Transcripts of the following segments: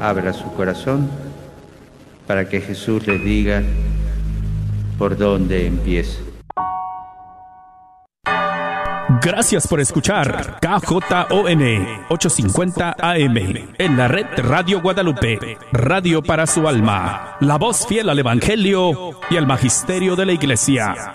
abra su corazón para que Jesús les diga por dónde empieza. Gracias por escuchar KJON 850 AM en la red Radio Guadalupe, radio para su alma, la voz fiel al Evangelio y al Magisterio de la Iglesia.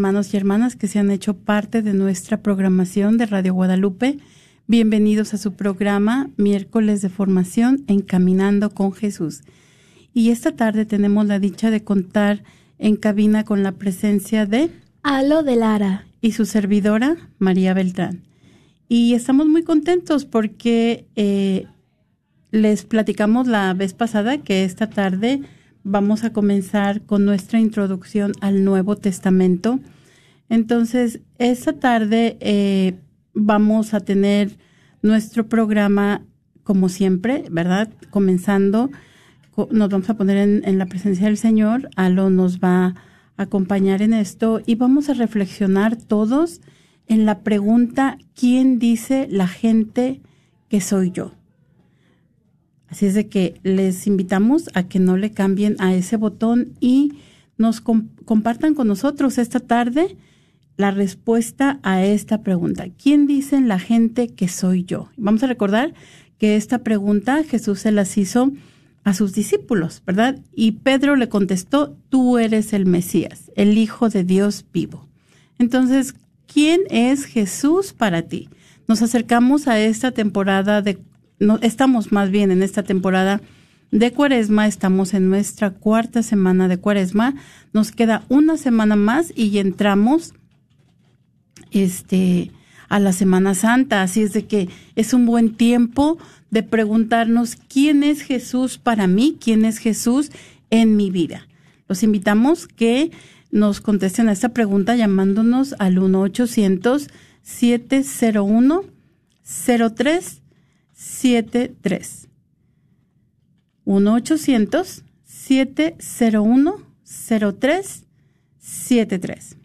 hermanos y hermanas que se han hecho parte de nuestra programación de Radio Guadalupe. Bienvenidos a su programa Miércoles de Formación Encaminando con Jesús. Y esta tarde tenemos la dicha de contar en cabina con la presencia de Alo de Lara. y su servidora María Beltrán. Y estamos muy contentos porque eh, les platicamos la vez pasada que esta tarde vamos a comenzar con nuestra introducción al Nuevo Testamento. Entonces, esta tarde eh, vamos a tener nuestro programa como siempre, ¿verdad? Comenzando, co- nos vamos a poner en, en la presencia del Señor, Alo nos va a acompañar en esto y vamos a reflexionar todos en la pregunta, ¿quién dice la gente que soy yo? Así es de que les invitamos a que no le cambien a ese botón y nos com- compartan con nosotros esta tarde la respuesta a esta pregunta. ¿Quién dice la gente que soy yo? Vamos a recordar que esta pregunta Jesús se las hizo a sus discípulos, ¿verdad? Y Pedro le contestó, tú eres el Mesías, el Hijo de Dios vivo. Entonces, ¿quién es Jesús para ti? Nos acercamos a esta temporada de, estamos más bien en esta temporada de Cuaresma, estamos en nuestra cuarta semana de Cuaresma, nos queda una semana más y entramos este a la Semana Santa, así es de que es un buen tiempo de preguntarnos quién es Jesús para mí, quién es Jesús en mi vida. Los invitamos que nos contesten a esta pregunta llamándonos al 1 800 701 0373 1 800 701 0373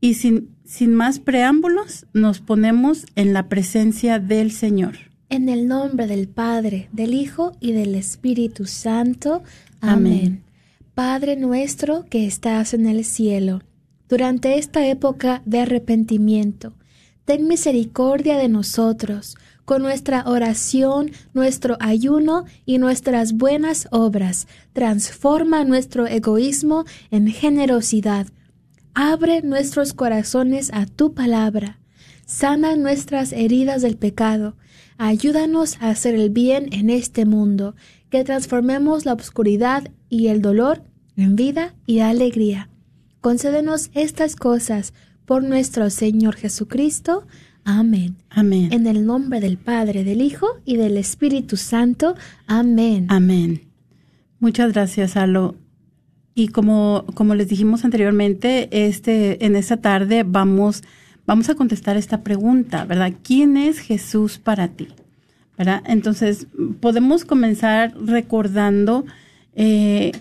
y sin, sin más preámbulos, nos ponemos en la presencia del Señor. En el nombre del Padre, del Hijo y del Espíritu Santo. Amén. Amén. Padre nuestro que estás en el cielo, durante esta época de arrepentimiento, ten misericordia de nosotros, con nuestra oración, nuestro ayuno y nuestras buenas obras. Transforma nuestro egoísmo en generosidad. Abre nuestros corazones a tu palabra. Sana nuestras heridas del pecado. Ayúdanos a hacer el bien en este mundo, que transformemos la oscuridad y el dolor en vida y alegría. Concédenos estas cosas por nuestro Señor Jesucristo. Amén. Amén. En el nombre del Padre, del Hijo y del Espíritu Santo. Amén. Amén. Muchas gracias, Alo. Y como, como les dijimos anteriormente, este, en esta tarde vamos, vamos a contestar esta pregunta, ¿verdad? ¿Quién es Jesús para ti? ¿Verdad? Entonces, podemos comenzar recordando eh,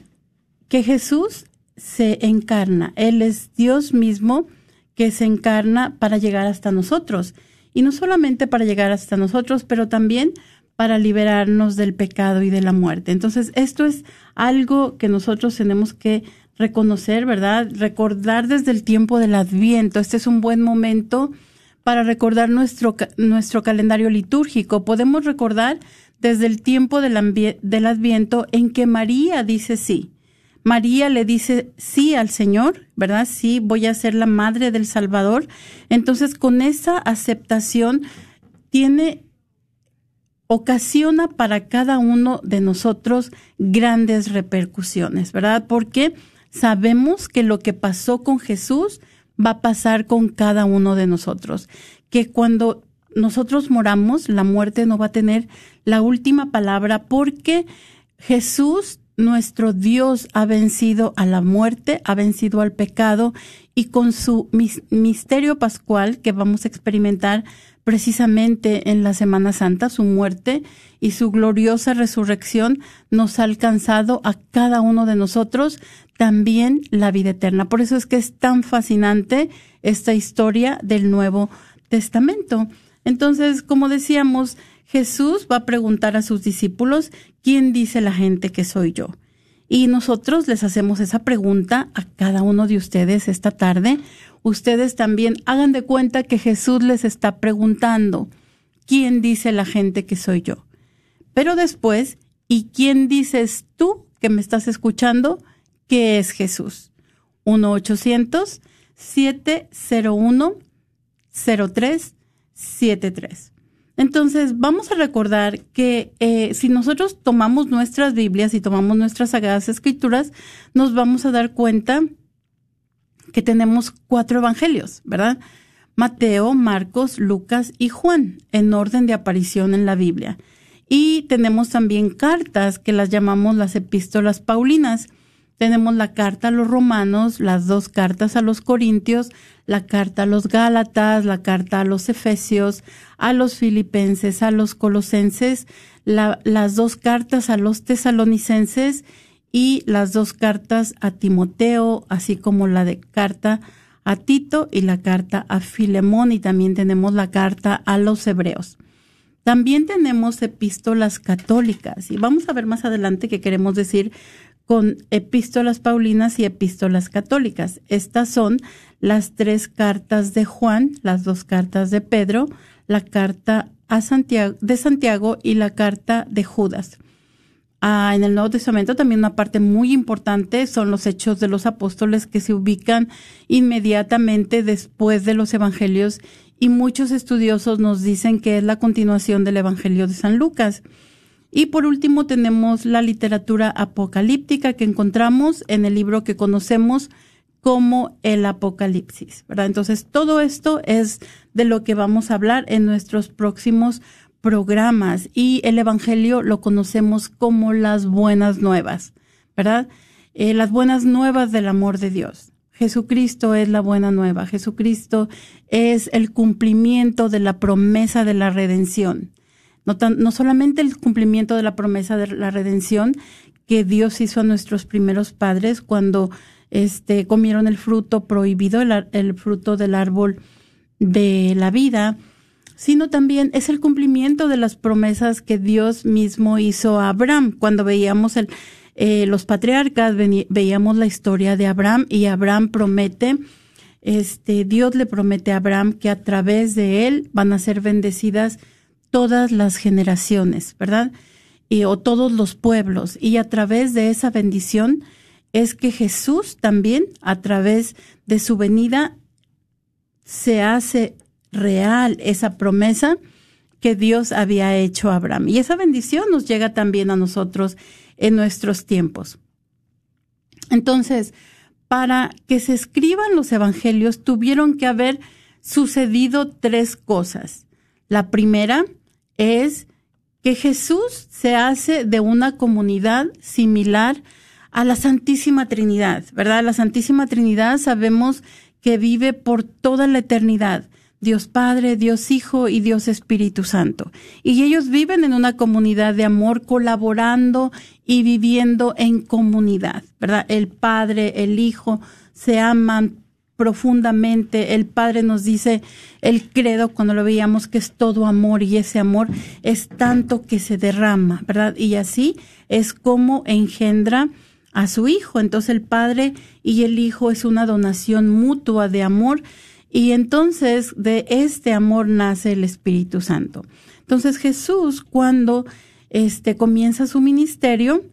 que Jesús se encarna. Él es Dios mismo que se encarna para llegar hasta nosotros. Y no solamente para llegar hasta nosotros, pero también para liberarnos del pecado y de la muerte. Entonces, esto es algo que nosotros tenemos que reconocer, ¿verdad? Recordar desde el tiempo del Adviento. Este es un buen momento para recordar nuestro, nuestro calendario litúrgico. Podemos recordar desde el tiempo del, del Adviento en que María dice sí. María le dice sí al Señor, ¿verdad? Sí, voy a ser la madre del Salvador. Entonces, con esa aceptación, tiene ocasiona para cada uno de nosotros grandes repercusiones, ¿verdad? Porque sabemos que lo que pasó con Jesús va a pasar con cada uno de nosotros, que cuando nosotros moramos, la muerte no va a tener la última palabra porque Jesús, nuestro Dios, ha vencido a la muerte, ha vencido al pecado y con su mis- misterio pascual que vamos a experimentar precisamente en la Semana Santa, su muerte y su gloriosa resurrección nos ha alcanzado a cada uno de nosotros también la vida eterna. Por eso es que es tan fascinante esta historia del Nuevo Testamento. Entonces, como decíamos, Jesús va a preguntar a sus discípulos, ¿quién dice la gente que soy yo? Y nosotros les hacemos esa pregunta a cada uno de ustedes esta tarde. Ustedes también hagan de cuenta que Jesús les está preguntando, ¿quién dice la gente que soy yo? Pero después, ¿y quién dices tú que me estás escuchando que es Jesús? 1-800-701-0373. Entonces, vamos a recordar que eh, si nosotros tomamos nuestras Biblias y tomamos nuestras sagradas escrituras, nos vamos a dar cuenta que tenemos cuatro evangelios, ¿verdad? Mateo, Marcos, Lucas y Juan, en orden de aparición en la Biblia. Y tenemos también cartas que las llamamos las epístolas paulinas. Tenemos la carta a los romanos, las dos cartas a los corintios, la carta a los gálatas, la carta a los efesios, a los filipenses, a los colosenses, las dos cartas a los tesalonicenses y las dos cartas a Timoteo, así como la de carta a Tito y la carta a Filemón y también tenemos la carta a los hebreos. También tenemos epístolas católicas y vamos a ver más adelante qué queremos decir con epístolas paulinas y epístolas católicas. Estas son las tres cartas de Juan, las dos cartas de Pedro, la carta a Santiago, de Santiago y la carta de Judas. Ah, en el Nuevo Testamento también una parte muy importante son los hechos de los apóstoles que se ubican inmediatamente después de los evangelios y muchos estudiosos nos dicen que es la continuación del Evangelio de San Lucas. Y por último tenemos la literatura apocalíptica que encontramos en el libro que conocemos como el Apocalipsis, ¿verdad? Entonces, todo esto es de lo que vamos a hablar en nuestros próximos programas y el Evangelio lo conocemos como las buenas nuevas, ¿verdad? Eh, las buenas nuevas del amor de Dios. Jesucristo es la buena nueva. Jesucristo es el cumplimiento de la promesa de la redención. No, solamente el cumplimiento de la promesa de la redención que Dios hizo a nuestros primeros padres cuando este, comieron el fruto prohibido, el, el fruto del árbol de la vida, sino también es el cumplimiento de las promesas que Dios mismo hizo a Abraham. Cuando veíamos eh, los patriarcas, veíamos la historia de Abraham y Abraham promete, este, Dios le promete a Abraham que a través de él van a ser bendecidas todas las generaciones, ¿verdad? Y, o todos los pueblos. Y a través de esa bendición es que Jesús también, a través de su venida, se hace real esa promesa que Dios había hecho a Abraham. Y esa bendición nos llega también a nosotros en nuestros tiempos. Entonces, para que se escriban los evangelios tuvieron que haber sucedido tres cosas. La primera es que Jesús se hace de una comunidad similar a la Santísima Trinidad, ¿verdad? La Santísima Trinidad sabemos que vive por toda la eternidad. Dios Padre, Dios Hijo y Dios Espíritu Santo. Y ellos viven en una comunidad de amor, colaborando y viviendo en comunidad, ¿verdad? El Padre, el Hijo se aman profundamente. El Padre nos dice el credo cuando lo veíamos que es todo amor y ese amor es tanto que se derrama, ¿verdad? Y así es como engendra a su Hijo. Entonces el Padre y el Hijo es una donación mutua de amor y entonces de este amor nace el Espíritu Santo. Entonces Jesús cuando este comienza su ministerio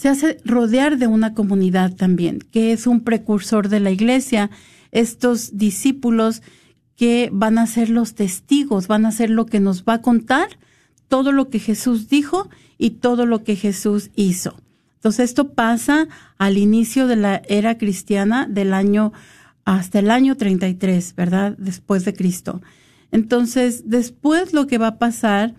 se hace rodear de una comunidad también, que es un precursor de la iglesia, estos discípulos que van a ser los testigos, van a ser lo que nos va a contar todo lo que Jesús dijo y todo lo que Jesús hizo. Entonces esto pasa al inicio de la era cristiana del año hasta el año 33, ¿verdad? Después de Cristo. Entonces, después lo que va a pasar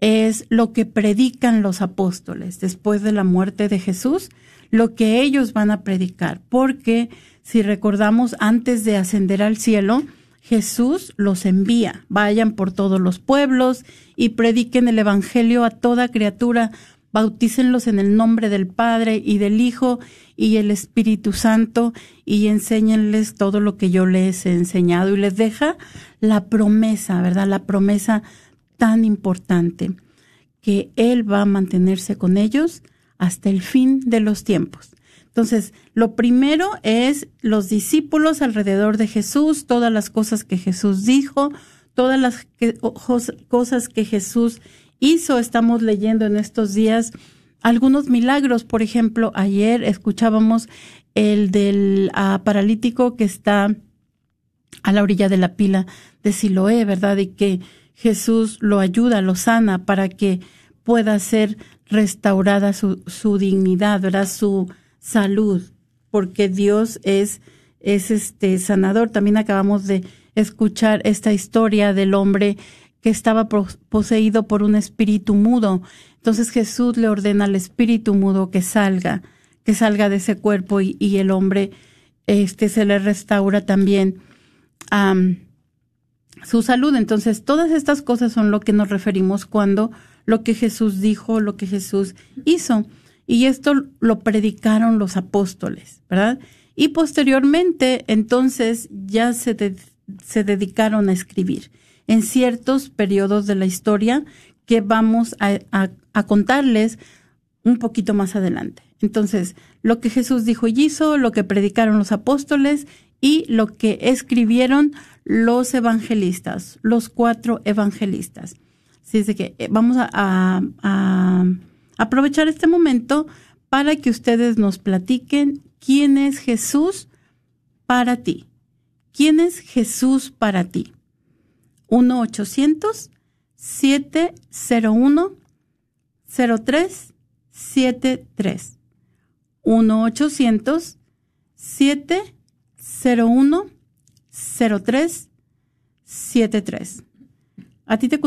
es lo que predican los apóstoles después de la muerte de Jesús, lo que ellos van a predicar, porque si recordamos antes de ascender al cielo, Jesús los envía, vayan por todos los pueblos y prediquen el Evangelio a toda criatura, bautícenlos en el nombre del Padre y del Hijo y el Espíritu Santo y enséñenles todo lo que yo les he enseñado y les deja la promesa, ¿verdad? La promesa tan importante que Él va a mantenerse con ellos hasta el fin de los tiempos. Entonces, lo primero es los discípulos alrededor de Jesús, todas las cosas que Jesús dijo, todas las cosas que Jesús hizo. Estamos leyendo en estos días algunos milagros. Por ejemplo, ayer escuchábamos el del ah, paralítico que está a la orilla de la pila de Siloé, ¿verdad? Y que Jesús lo ayuda, lo sana para que pueda ser restaurada su, su dignidad, ¿verdad? Su salud, porque Dios es es este sanador. También acabamos de escuchar esta historia del hombre que estaba poseído por un espíritu mudo. Entonces Jesús le ordena al espíritu mudo que salga, que salga de ese cuerpo y, el hombre este se le restaura también su salud. Entonces, todas estas cosas son lo que nos referimos cuando lo que Jesús dijo, lo que Jesús hizo. Y esto lo predicaron los apóstoles, ¿verdad? Y posteriormente, entonces, ya se, se dedicaron a escribir en ciertos periodos de la historia que vamos a, a contarles un poquito más adelante. Entonces, lo que Jesús dijo y hizo, lo que predicaron los apóstoles y lo que escribieron los evangelistas, los cuatro evangelistas. Así es de que eh, vamos a, aprovechar este momento para que ustedes nos platiquen quién es Jesús para ti. ¿Quién es Jesús para ti? 1-800-701-0373. 1-800-701-0373. ¿A ti te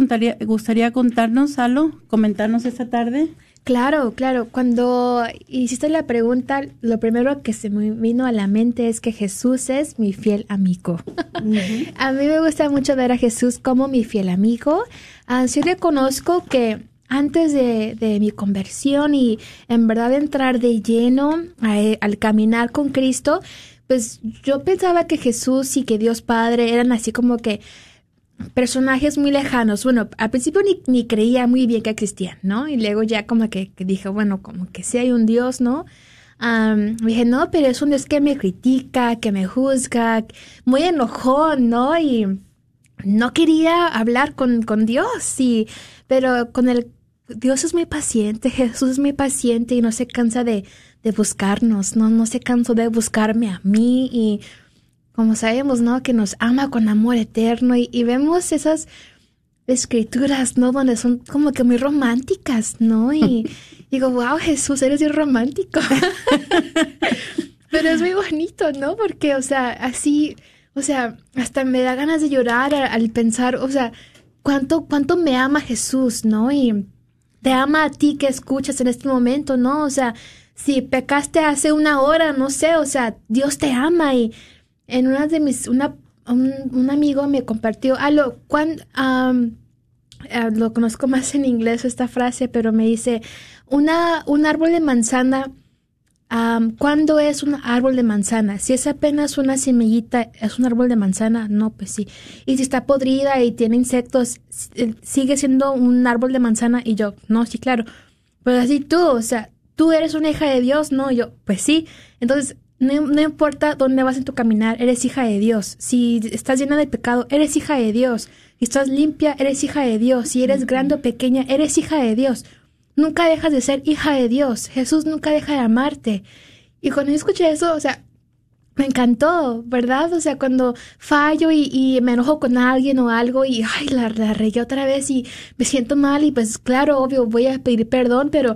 gustaría contarnos algo, comentarnos esta tarde? Claro, claro. Cuando hiciste la pregunta, lo primero que se me vino a la mente es que Jesús es mi fiel amigo. a mí me gusta mucho ver a Jesús como mi fiel amigo. Así ah, reconozco que antes de, mi conversión y en verdad entrar de lleno al caminar con Cristo, pues yo pensaba que Jesús y que Dios Padre eran así como que personajes muy lejanos. Bueno, al principio ni, ni creía muy bien que existían, ¿no? Y luego ya como que, dije, bueno, como que sí hay un Dios, ¿no? dije, no, pero es un Dios que me critica, que me juzga, muy enojón, ¿no? Y no quería hablar con, con Dios, y, pero con el Dios es muy paciente, Jesús es muy paciente y no se cansa de, de buscarnos, ¿no? No se cansó de buscarme a mí y como sabemos, ¿no? Que nos ama con amor eterno y, vemos esas escrituras, ¿no? Donde son como que muy románticas, ¿no? Y digo, wow, Jesús, eres bien romántico. Pero es muy bonito, ¿no? Porque, o sea, así, o sea, hasta me da ganas de llorar al, pensar, o sea, cuánto, cuánto me ama Jesús, ¿no? Y te ama a ti que escuchas en este momento, ¿no? O sea, si pecaste hace una hora, no sé, o sea, Dios te ama y en una de mis, una, un, amigo me compartió, ah, lo, cuando, lo conozco más en inglés esta frase, pero me dice, una, un árbol de manzana, ¿cuándo es un árbol de manzana? Si es apenas una semillita, ¿es un árbol de manzana? No, pues sí. Y si está podrida y tiene insectos, ¿sigue siendo un árbol de manzana? Y yo, no, sí, claro. Pero así tú, o sea, tú eres una hija de Dios, ¿no? yo, pues sí. Entonces, no, importa dónde vas en tu caminar, eres hija de Dios. Si estás llena de pecado, eres hija de Dios. Si estás limpia, eres hija de Dios. Si eres grande o pequeña, eres hija de Dios. Nunca dejas de ser hija de Dios. Jesús nunca deja de amarte. Y cuando yo escuché eso, o sea, me encantó, ¿verdad? O sea, cuando fallo y, me enojo con alguien o algo y, ay, la, la regué otra vez y me siento mal y pues claro, obvio, voy a pedir perdón, pero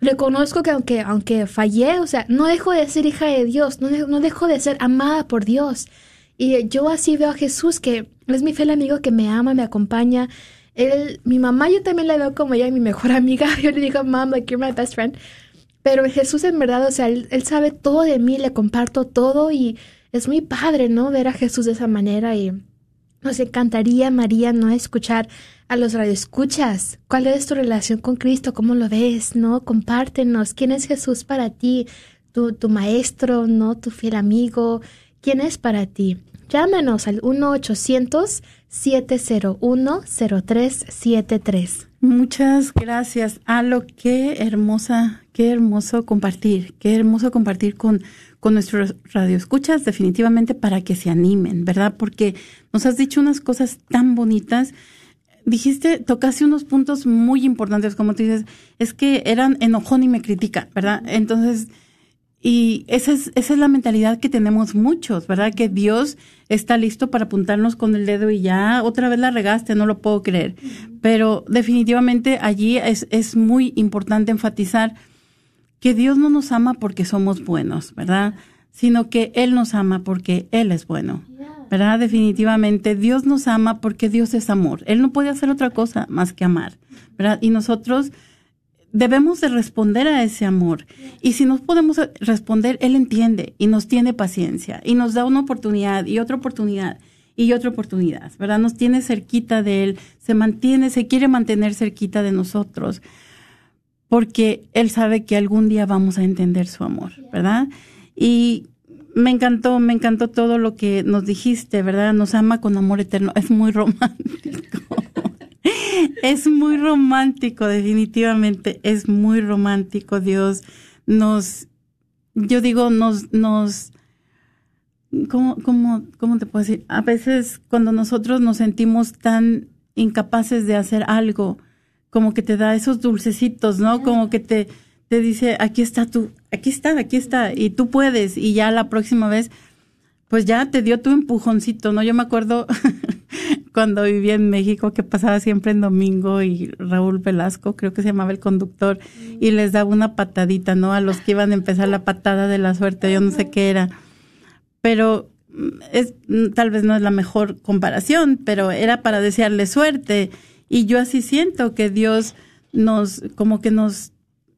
reconozco que aunque, aunque fallé, o sea, no dejo de ser hija de Dios, no, no dejo de ser amada por Dios. Y yo así veo a Jesús, que es mi fiel amigo que me ama, me acompaña. Él, mi mamá yo también la veo como ella, mi mejor amiga. Yo le digo, mom, like you're my best friend. Pero Jesús en verdad, o sea, él, sabe todo de mí, le comparto todo y es muy padre, ¿no? Ver a Jesús de esa manera y nos encantaría, María, no escuchar a los radioescuchas. ¿Cuál es tu relación con Cristo? ¿Cómo lo ves? ¿No? Compártenos. ¿Quién es Jesús para ti? Tu, tu maestro, ¿no? Tu fiel amigo. ¿Quién es para ti? Llámanos al 1-800-701-0373. Muchas gracias, Alo. Qué hermosa, qué hermoso compartir, qué hermoso compartir con, con nuestros radioescuchas, definitivamente para que se animen, ¿verdad? Porque nos has dicho unas cosas tan bonitas dijiste, tocaste unos puntos muy importantes, como tú dices, es que eran enojón y me critica, ¿verdad? Entonces, y esa es, esa es la mentalidad que tenemos muchos, ¿verdad? Que Dios está listo para apuntarnos con el dedo y ya otra vez la regaste, no lo puedo creer. Pero definitivamente allí es, es muy importante enfatizar que Dios no nos ama porque somos buenos, ¿verdad? sino que Él nos ama porque Él es bueno. ¿Verdad? Definitivamente Dios nos ama porque Dios es amor. Él no puede hacer otra cosa más que amar. ¿Verdad? Y nosotros debemos de responder a ese amor. Y si no podemos responder, Él entiende y nos tiene paciencia y nos da una oportunidad y otra oportunidad y otra oportunidad, ¿verdad? Nos tiene cerquita de Él, se mantiene, se quiere mantener cerquita de nosotros, porque Él sabe que algún día vamos a entender su amor, ¿verdad? Y me encantó, me encantó todo lo que nos dijiste, ¿verdad? Nos ama con amor eterno. Es muy romántico. es muy romántico, definitivamente. Es muy romántico. Dios nos, yo digo, nos, nos, ¿cómo, cómo, cómo te puedo decir? A veces cuando nosotros nos sentimos tan incapaces de hacer algo, como que te da esos dulcecitos, ¿no? Como que te, te dice, aquí está tú, aquí está, aquí está, y tú puedes, y ya la próxima vez, pues ya te dio tu empujoncito, ¿no? Yo me acuerdo cuando vivía en México que pasaba siempre en domingo y Raúl Velasco, creo que se llamaba el conductor, y les daba una patadita, ¿no? A los que iban a empezar la patada de la suerte, yo no sé qué era. Pero mm, es, mm, tal vez no es la mejor comparación, pero era para desearle suerte y yo así siento que Dios nos, como que nos,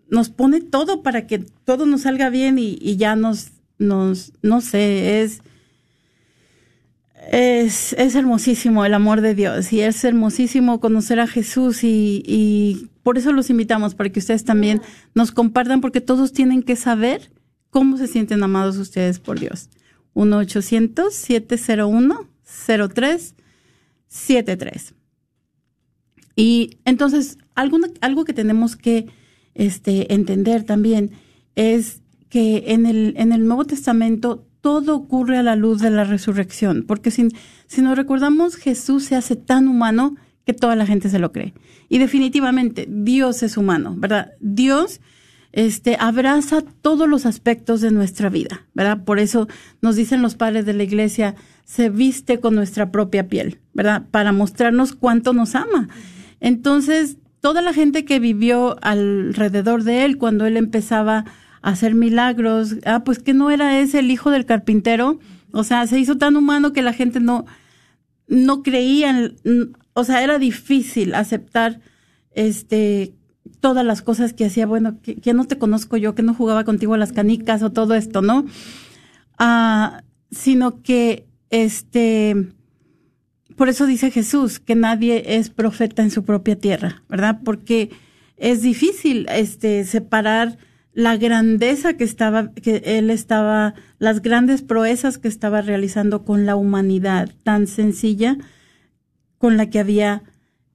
nos pone todo para que todo nos salga bien y, y ya nos, nos, no sé, es, es, hermosísimo el amor de Dios y es hermosísimo conocer a Jesús y, y por eso los invitamos para que ustedes también nos compartan porque todos tienen que saber cómo se sienten amados ustedes por Dios. 1-800-701-0373. Y entonces, algo, algo que tenemos que este, entender también es que en el, en el Nuevo Testamento todo ocurre a la luz de la resurrección, porque si, nos recordamos, Jesús se hace tan humano que toda la gente se lo cree. Y definitivamente, Dios es humano, ¿verdad? Dios este, abraza todos los aspectos de nuestra vida, ¿verdad? Por eso nos dicen los padres de la iglesia, se viste con nuestra propia piel, ¿verdad? Para mostrarnos cuánto nos ama. Entonces, toda la gente que vivió alrededor de él cuando él empezaba a hacer milagros, ah, pues que no era ese el hijo del carpintero, o sea, se hizo tan humano que la gente no, no creía, o sea, era difícil aceptar este todas las cosas que hacía, bueno, que, no te conozco yo, que no jugaba contigo a las canicas o todo esto, ¿no? Ah, sino que este por eso dice Jesús que nadie es profeta en su propia tierra, ¿verdad? Porque es difícil este separar la grandeza que estaba que él estaba las grandes proezas que estaba realizando con la humanidad tan sencilla con la que había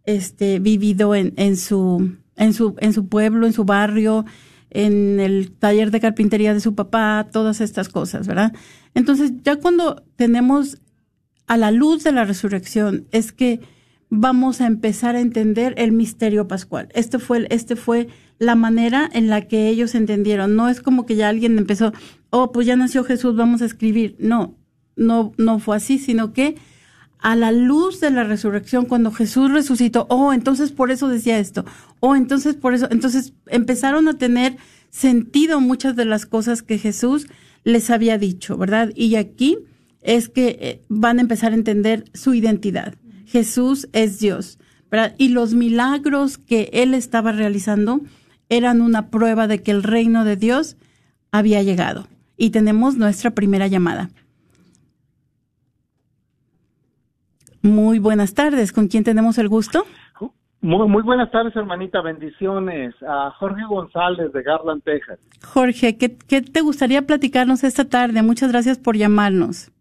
este vivido en, en su en su en su pueblo, en su barrio, en el taller de carpintería de su papá, todas estas cosas, ¿verdad? Entonces, ya cuando tenemos a la luz de la resurrección es que vamos a empezar a entender el misterio pascual. Este fue, este fue la manera en la que ellos entendieron. No es como que ya alguien empezó, oh, pues ya nació Jesús, vamos a escribir. No, no, no fue así, sino que a la luz de la resurrección, cuando Jesús resucitó, oh, entonces por eso decía esto, oh, entonces por eso, entonces empezaron a tener sentido muchas de las cosas que Jesús les había dicho, ¿verdad? Y aquí es que eh, van a empezar a entender su identidad. Jesús es Dios. Y los milagros que él estaba realizando eran una prueba de que el reino de Dios había llegado. Y tenemos nuestra primera llamada. Muy buenas tardes. ¿Con quién tenemos el gusto? Muy, muy buenas tardes, hermanita. Bendiciones. A Jorge González de Garland, Texas. Jorge, ¿qué, ¿qué te gustaría platicarnos esta tarde? Muchas gracias por llamarnos.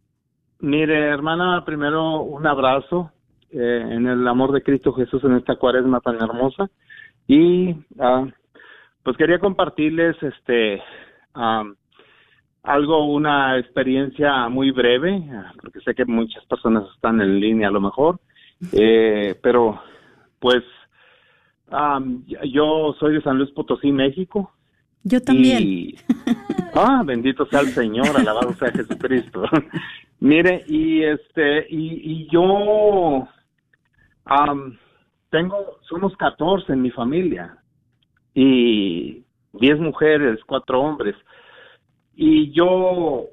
Mire, hermana, primero un abrazo eh, en el amor de Cristo Jesús en esta cuaresma tan hermosa. Y ah, pues quería compartirles este algo, una experiencia muy breve, porque sé que muchas personas están en línea a lo mejor, eh, pero pues yo soy de San Luis Potosí, México. Yo también. ah, bendito sea el Señor, alabado sea Jesucristo. Mire, y este, y, y yo tengo, somos 14 en mi familia y 10 mujeres, 4 hombres. Y yo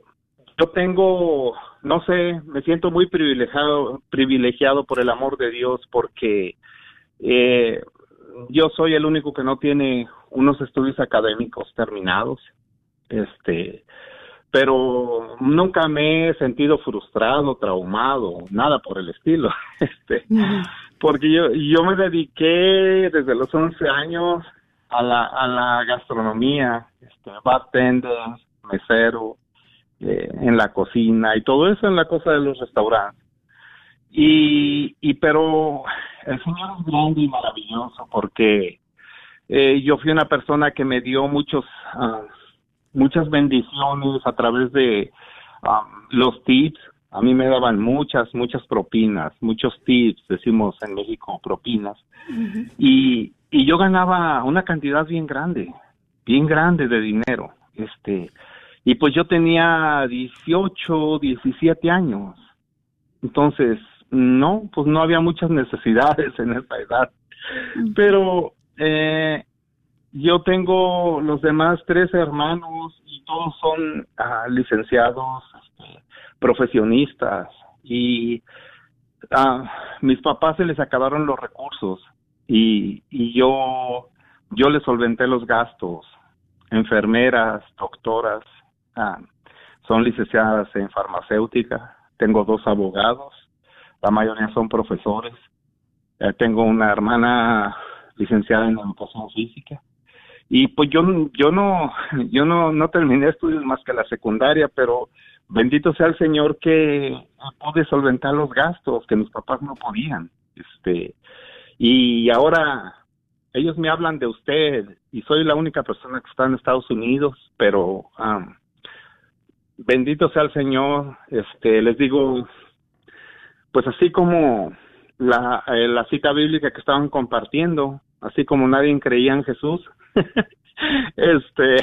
yo tengo, no sé, me siento muy privilegiado, privilegiado por el amor de Dios porque eh, yo soy el único que no tiene unos estudios académicos terminados, este, pero nunca me he sentido frustrado, traumado, nada por el estilo, este, porque yo, yo me dediqué desde los 11 años a la, a la gastronomía, este, bartender, mesero, eh, en la cocina y todo eso en la cosa de los restaurantes. Y, y pero el Señor es grande y maravilloso porque eh, yo fui una persona que me dio muchos ah, muchas bendiciones a través de ah, los tips. A mí me daban muchas, muchas propinas, muchos tips, decimos en México propinas. Y, y yo ganaba una cantidad bien grande, bien grande de dinero. Este, y pues yo tenía 18, 17 años. Entonces, no, pues no había muchas necesidades en esa edad. Pero eh, yo tengo los demás tres hermanos y todos son ah, licenciados, este, profesionistas y a mis papás se les acabaron los recursos y, y yo yo les solventé los gastos, enfermeras, doctoras, ah, son licenciadas en farmacéutica, tengo dos abogados, la mayoría son profesores, Eh, tengo una hermana licenciada en educación física. Y pues yo yo no yo no no terminé estudios más que la secundaria pero bendito sea el señor que pude solventar los gastos que mis papás no podían este y ahora ellos me hablan de usted y soy la única persona que está en Estados Unidos pero am, bendito sea el señor este les digo pues así como la, eh, la cita bíblica que estaban compartiendo, así como nadie creía en Jesús, este,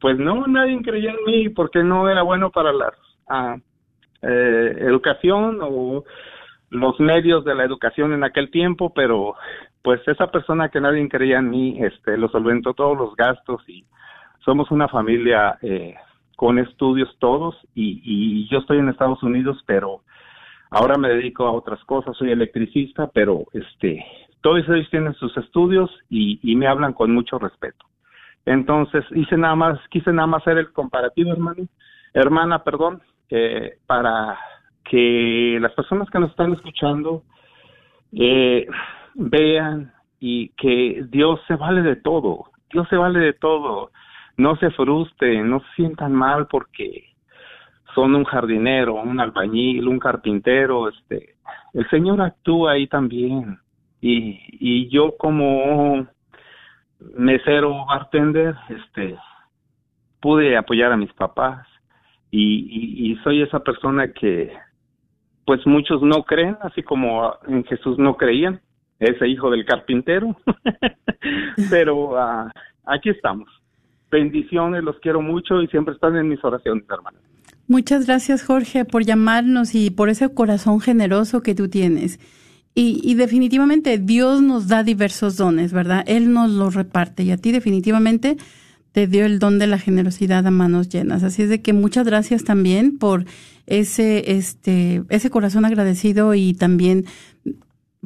pues no, nadie creía en mí porque no era bueno para la ah, eh, educación o los medios de la educación en aquel tiempo, pero pues esa persona que nadie creía en mí, este, lo solventó todos los gastos y somos una familia eh, con estudios todos y, y yo estoy en Estados Unidos, pero Ahora me dedico a otras cosas, soy electricista, pero este, todos ellos tienen sus estudios y, y me hablan con mucho respeto. Entonces hice nada más, quise nada más hacer el comparativo, hermano, hermana, perdón, eh, para que las personas que nos están escuchando eh, vean y que Dios se vale de todo, Dios se vale de todo. No se frustren, no se sientan mal porque son un jardinero, un albañil, un carpintero, este, el Señor actúa ahí también. Y, y yo como mesero bartender, este, pude apoyar a mis papás y, y, y soy esa persona que pues muchos no creen, así como en Jesús no creían, ese hijo del carpintero, pero ah, aquí estamos. Bendiciones, los quiero mucho y siempre están en mis oraciones, hermanos. Muchas gracias, Jorge, por llamarnos y por ese corazón generoso que tú tienes. Y, y, definitivamente Dios nos da diversos dones, ¿verdad? Él nos los reparte y a ti definitivamente te dio el don de la generosidad a manos llenas. Así es de que muchas gracias también por ese, este, ese corazón agradecido y también,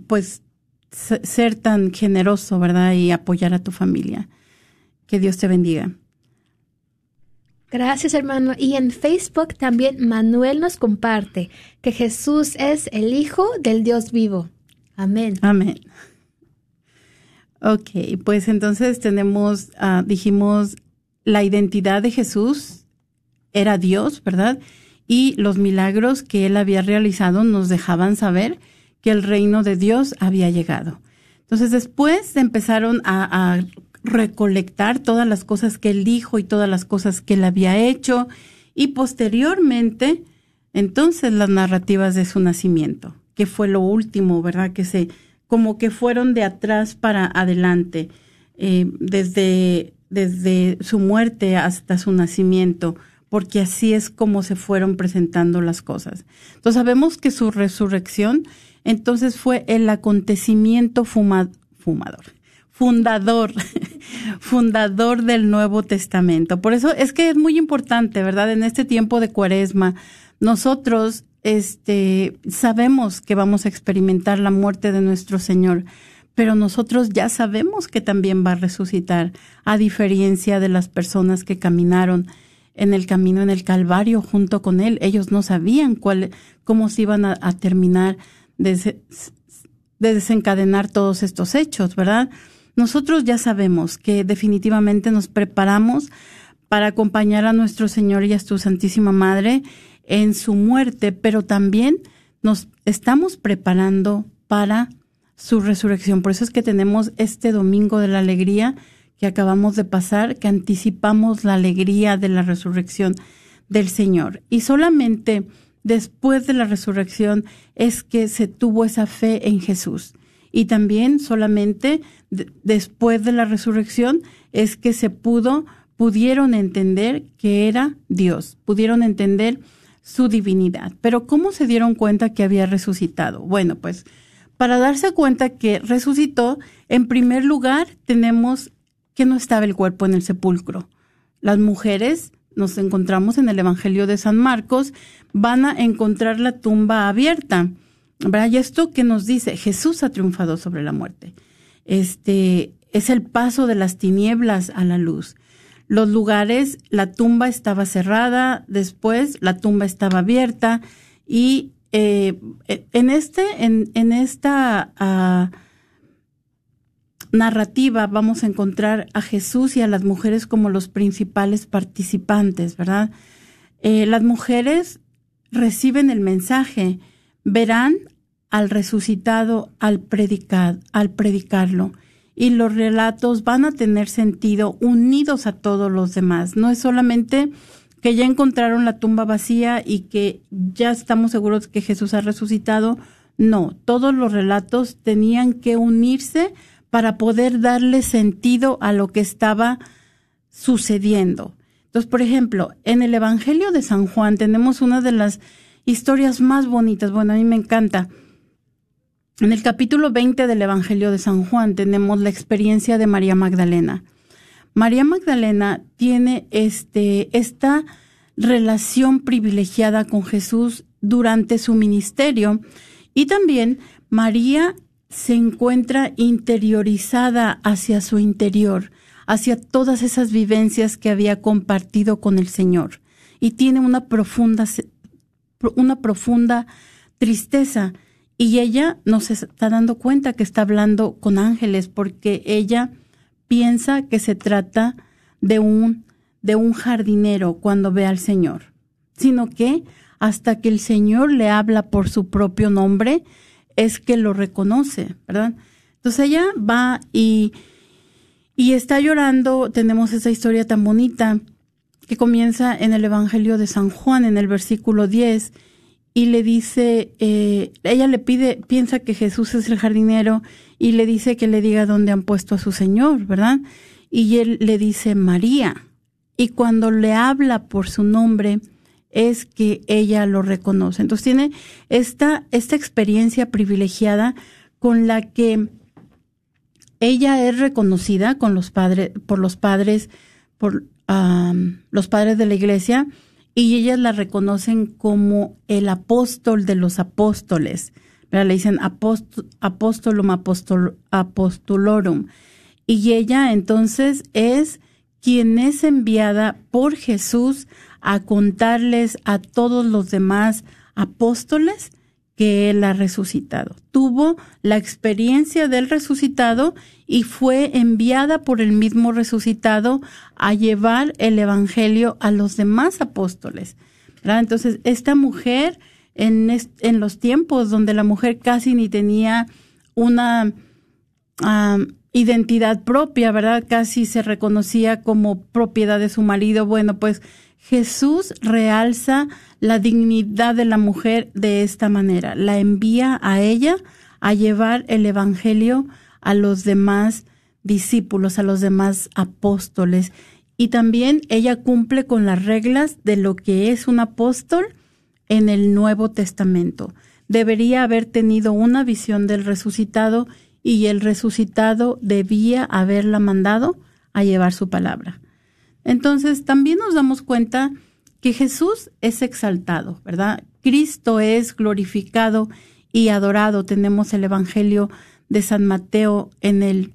pues, ser tan generoso, ¿verdad? Y apoyar a tu familia. Que Dios te bendiga. Gracias, hermano. Y en Facebook también Manuel nos comparte que Jesús es el Hijo del Dios vivo. Amén. Amén. Ok, pues entonces tenemos, uh, dijimos, la identidad de Jesús era Dios, ¿verdad? Y los milagros que él había realizado nos dejaban saber que el reino de Dios había llegado. Entonces después empezaron a, recolectar todas las cosas que él dijo y todas las cosas que él había hecho y posteriormente entonces las narrativas de su nacimiento, que fue lo último, ¿verdad? Que se como que fueron de atrás para adelante, eh, desde, desde su muerte hasta su nacimiento, porque así es como se fueron presentando las cosas. Entonces sabemos que su resurrección entonces fue el acontecimiento fuma, fumador, fundador fundador del Nuevo Testamento. Por eso es que es muy importante, ¿verdad? En este tiempo de cuaresma, nosotros este, sabemos que vamos a experimentar la muerte de nuestro Señor, pero nosotros ya sabemos que también va a resucitar, a diferencia de las personas que caminaron en el camino en el Calvario junto con Él. Ellos no sabían cuál, cómo se iban a, terminar de, de desencadenar todos estos hechos, ¿verdad? Nosotros ya sabemos que definitivamente nos preparamos para acompañar a nuestro Señor y a su Santísima Madre en su muerte, pero también nos estamos preparando para su resurrección. Por eso es que tenemos este domingo de la alegría que acabamos de pasar, que anticipamos la alegría de la resurrección del Señor. Y solamente después de la resurrección es que se tuvo esa fe en Jesús. Y también solamente después de la resurrección es que se pudo, pudieron entender que era Dios, pudieron entender su divinidad. Pero ¿cómo se dieron cuenta que había resucitado? Bueno, pues para darse cuenta que resucitó, en primer lugar tenemos que no estaba el cuerpo en el sepulcro. Las mujeres, nos encontramos en el Evangelio de San Marcos, van a encontrar la tumba abierta. ¿verdad? Y esto que nos dice, Jesús ha triunfado sobre la muerte. Este es el paso de las tinieblas a la luz. Los lugares, la tumba estaba cerrada, después la tumba estaba abierta y eh, en este, en, en esta uh, narrativa vamos a encontrar a Jesús y a las mujeres como los principales participantes, ¿verdad? Eh, las mujeres reciben el mensaje, verán al resucitado al predicar, al predicarlo y los relatos van a tener sentido unidos a todos los demás. No es solamente que ya encontraron la tumba vacía y que ya estamos seguros que Jesús ha resucitado. No, todos los relatos tenían que unirse para poder darle sentido a lo que estaba sucediendo. Entonces, por ejemplo, en el Evangelio de San Juan tenemos una de las historias más bonitas. Bueno, a mí me encanta. En el capítulo 20 del Evangelio de San Juan tenemos la experiencia de María Magdalena. María Magdalena tiene este, esta relación privilegiada con Jesús durante su ministerio y también María se encuentra interiorizada hacia su interior, hacia todas esas vivencias que había compartido con el Señor. Y tiene una profunda una profunda tristeza. Y ella no se está dando cuenta que está hablando con ángeles porque ella piensa que se trata de un de un jardinero cuando ve al Señor, sino que hasta que el Señor le habla por su propio nombre, es que lo reconoce, ¿verdad? Entonces ella va y, y está llorando, tenemos esa historia tan bonita que comienza en el Evangelio de San Juan, en el versículo 10, y le dice, eh, ella le pide, piensa que Jesús es el jardinero y le dice que le diga dónde han puesto a su Señor, ¿verdad? Y él le dice María. Y cuando le habla por su nombre, es que ella lo reconoce. Entonces tiene esta, esta experiencia privilegiada con la que ella es reconocida con los padres, por los padres, por los padres de la iglesia, y ellas la reconocen como el apóstol de los apóstoles. Le dicen apostolum apostolorum. Y ella entonces es quien es enviada por Jesús a contarles a todos los demás apóstoles que Él ha resucitado. Tuvo la experiencia del resucitado y fue enviada por el mismo resucitado a llevar el Evangelio a los demás apóstoles. Entonces, esta mujer, en, en, los tiempos donde la mujer casi ni tenía una identidad propia, ¿verdad? Casi se reconocía como propiedad de su marido. Bueno, pues Jesús realza la dignidad de la mujer de esta manera. La envía a ella a llevar el Evangelio a los demás discípulos, a los demás apóstoles. Y también ella cumple con las reglas de lo que es un apóstol en el Nuevo Testamento. Debería haber tenido una visión del resucitado y el resucitado debía haberla mandado a llevar su palabra. Entonces, también nos damos cuenta que Jesús es exaltado, ¿verdad? Cristo es glorificado y adorado. Tenemos el Evangelio de San Mateo en el,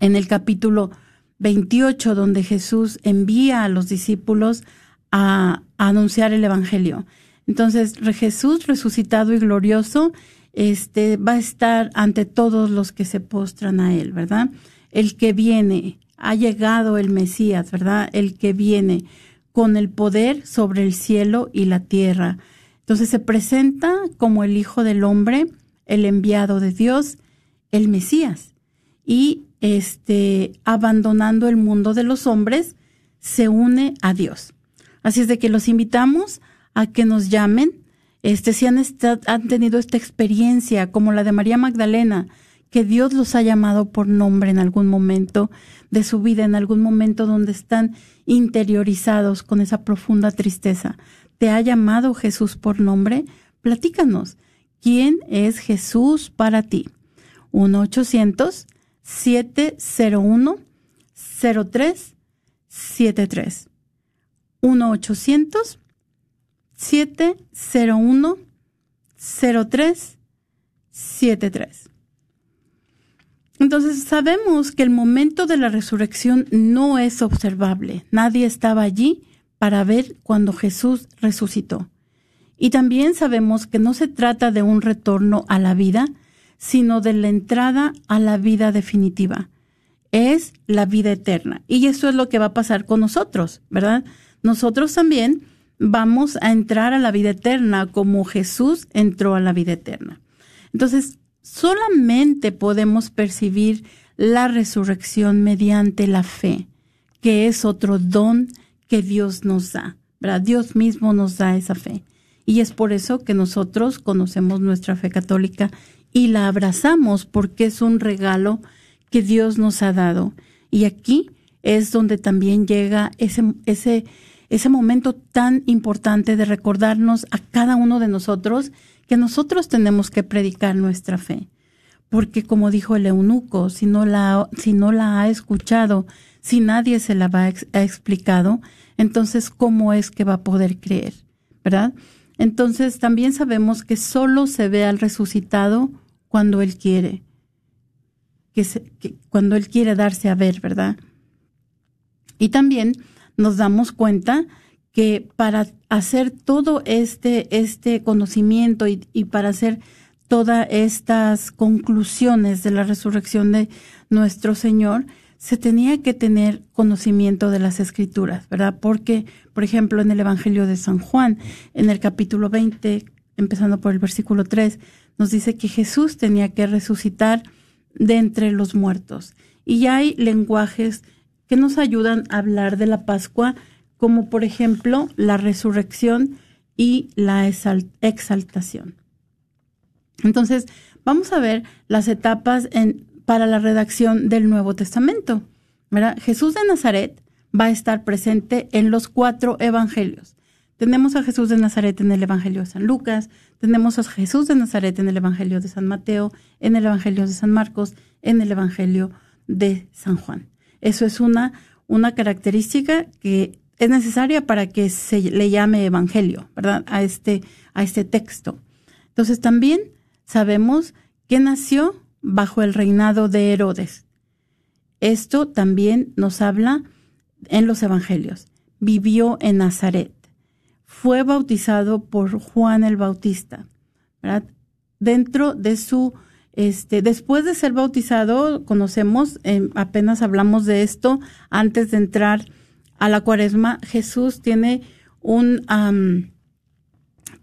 en el capítulo 28, donde Jesús envía a los discípulos a, anunciar el Evangelio. Entonces, Jesús resucitado y glorioso, este, va a estar ante todos los que se postran a Él, ¿verdad? El que viene, ha llegado el Mesías, ¿verdad? El que viene con el poder sobre el cielo y la tierra. Entonces se presenta como el Hijo del Hombre, el enviado de Dios, el Mesías. Y este, abandonando el mundo de los hombres, se une a Dios. Así es de que los invitamos a que nos llamen, este, si han, han tenido esta experiencia como la de María Magdalena, que Dios los ha llamado por nombre en algún momento de su vida, en algún momento donde están interiorizados con esa profunda tristeza. ¿Te ha llamado Jesús por nombre? Platícanos. ¿Quién es Jesús para ti? 1-800-701-0373. 1-800-701-0373. Entonces sabemos que el momento de la resurrección no es observable. Nadie estaba allí para ver cuando Jesús resucitó. Y también sabemos que no se trata de un retorno a la vida, sino de la entrada a la vida definitiva. Es la vida eterna. Y eso es lo que va a pasar con nosotros, ¿verdad? Nosotros también vamos a entrar a la vida eterna como Jesús entró a la vida eterna. Entonces, solamente podemos percibir la resurrección mediante la fe, que es otro don que Dios nos da. ¿verdad? Dios mismo nos da esa fe. Y es por eso que nosotros conocemos nuestra fe católica y la abrazamos porque es un regalo que Dios nos ha dado. Y aquí es donde también llega ese, ese, ese momento tan importante de recordarnos a cada uno de nosotros que nosotros tenemos que predicar nuestra fe. Porque como dijo el eunuco, si no la, si no la ha escuchado, si nadie se la va ha explicado, entonces ¿cómo es que va a poder creer? ¿Verdad? Entonces también sabemos que solo se ve al resucitado cuando Él quiere, que, que cuando Él quiere darse a ver, ¿verdad? Y también nos damos cuenta que para hacer todo este, este conocimiento y, y para hacer todas estas conclusiones de la resurrección de nuestro Señor, se tenía que tener conocimiento de las escrituras, ¿verdad? Porque, por ejemplo, en el Evangelio de San Juan, en el capítulo 20, empezando por el versículo 3, nos dice que Jesús tenía que resucitar de entre los muertos. Y ya hay lenguajes que nos ayudan a hablar de la Pascua como por ejemplo la resurrección y la exaltación. Entonces, vamos a ver las etapas para la redacción del Nuevo Testamento. Jesús de Nazaret va a estar presente en los cuatro evangelios. Tenemos a Jesús de Nazaret en el Evangelio de San Lucas, tenemos a Jesús de Nazaret en el Evangelio de San Mateo, en el Evangelio de San Marcos, en el Evangelio de San Juan. Eso es una, una característica que es necesaria para que se le llame evangelio, ¿verdad? A este, a este texto. Entonces también sabemos que nació bajo el reinado de Herodes. Esto también nos habla en los evangelios. Vivió en Nazaret. Fue bautizado por Juan el Bautista. ¿verdad? Dentro de su, este, después de ser bautizado, conocemos, eh, apenas hablamos de esto antes de entrar a la cuaresma, Jesús tiene un,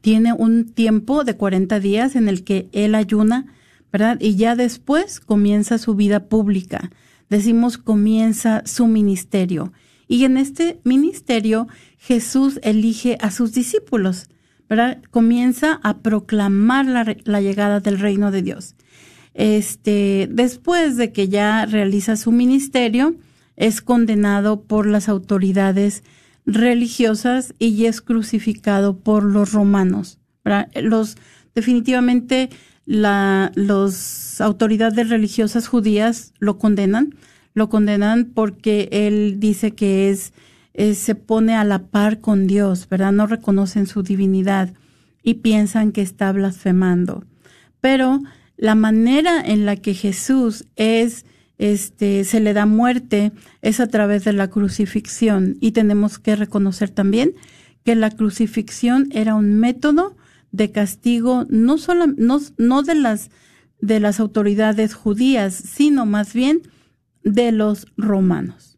tiene un tiempo de 40 días en el que él ayuna, ¿verdad? Y ya después comienza su vida pública. Decimos comienza su ministerio. Y en este ministerio Jesús elige a sus discípulos, ¿verdad? Comienza a proclamar la, la llegada del reino de Dios. Este, después de que ya realiza su ministerio, es condenado por las autoridades religiosas y es crucificado por los romanos. Los definitivamente la los autoridades religiosas judías lo condenan, lo condenan porque él dice que es, es- se pone a la par con Dios, ¿verdad? No reconocen su divinidad y piensan que está blasfemando. Pero la manera en la que Jesús es este se le da muerte es a través de la crucifixión y tenemos que reconocer también que la crucifixión era un método de castigo no solo no, no de las de las autoridades judías, sino más bien de los romanos.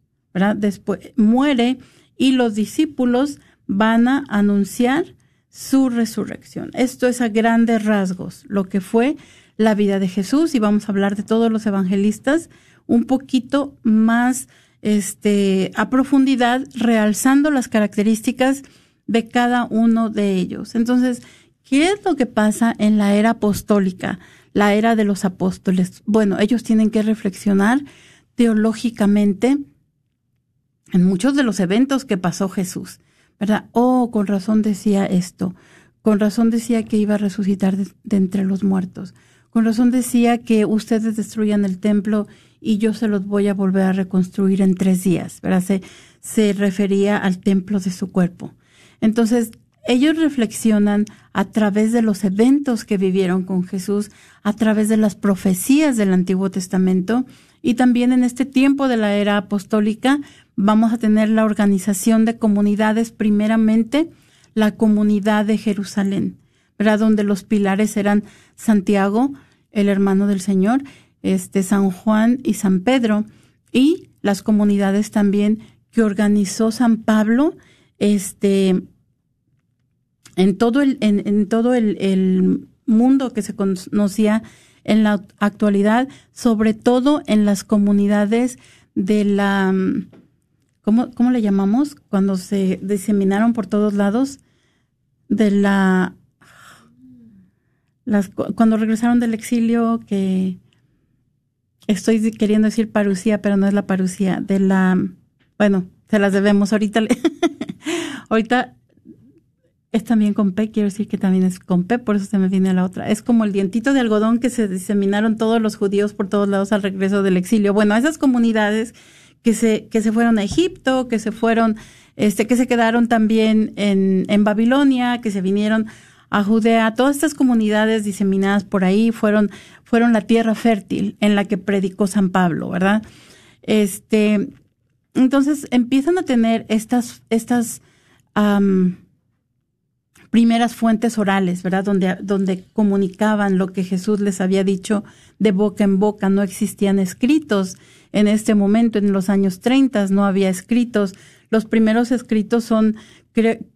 Después muere y los discípulos van a anunciar su resurrección. Esto es a grandes rasgos lo que fue la vida de Jesús y vamos a hablar de todos los evangelistas un poquito más este a profundidad realzando las características de cada uno de ellos. Entonces, ¿qué es lo que pasa en la era apostólica, la era de los apóstoles? Bueno, ellos tienen que reflexionar teológicamente en muchos de los eventos que pasó Jesús, ¿verdad? Oh, con razón decía esto, con razón decía que iba a resucitar de, de entre los muertos, con razón decía que ustedes destruyan el templo y yo se los voy a volver a reconstruir en tres días, ¿verdad? Se, se refería al templo de su cuerpo. Entonces, ellos reflexionan a través de los eventos que vivieron con Jesús, a través de las profecías del Antiguo Testamento y también en este tiempo de la era apostólica vamos a tener la organización de comunidades, primeramente la comunidad de Jerusalén, ¿verdad? Donde los pilares eran Santiago, el hermano del Señor, este San Juan y San Pedro y las comunidades también que organizó San Pablo, este en todo el, en, todo el, el mundo que se conocía en la actualidad, sobre todo en las comunidades de la, ¿cómo, cómo le llamamos? Cuando se diseminaron por todos lados, de la, las, cuando regresaron del exilio, que estoy queriendo decir parucía, pero no es la parucía, de la, bueno, se las debemos ahorita. ahorita es también con P, quiero decir que también es con P, por eso se me viene la otra. Es como el dientito de algodón que se diseminaron todos los judíos por todos lados al regreso del exilio. Bueno, esas comunidades que se, que se fueron a Egipto, que se fueron, este, que se quedaron también en, en Babilonia, que se vinieron a Judea, todas estas comunidades diseminadas por ahí fueron, fueron la tierra fértil en la que predicó San Pablo, ¿verdad? Este, entonces empiezan a tener estas, estas, primeras fuentes orales, ¿verdad? Donde, donde comunicaban lo que Jesús les había dicho de boca en boca. No existían escritos en este momento, en los años 30, no había escritos. Los primeros escritos son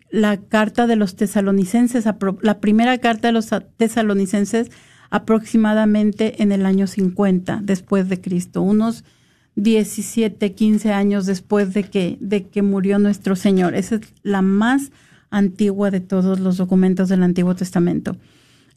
la carta de los tesalonicenses, la primera carta de los tesalonicenses aproximadamente en el año 50 después de Cristo, unos 17, 15 años después de que, de que murió nuestro Señor. Esa es la más antigua de todos los documentos del Antiguo Testamento.